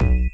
you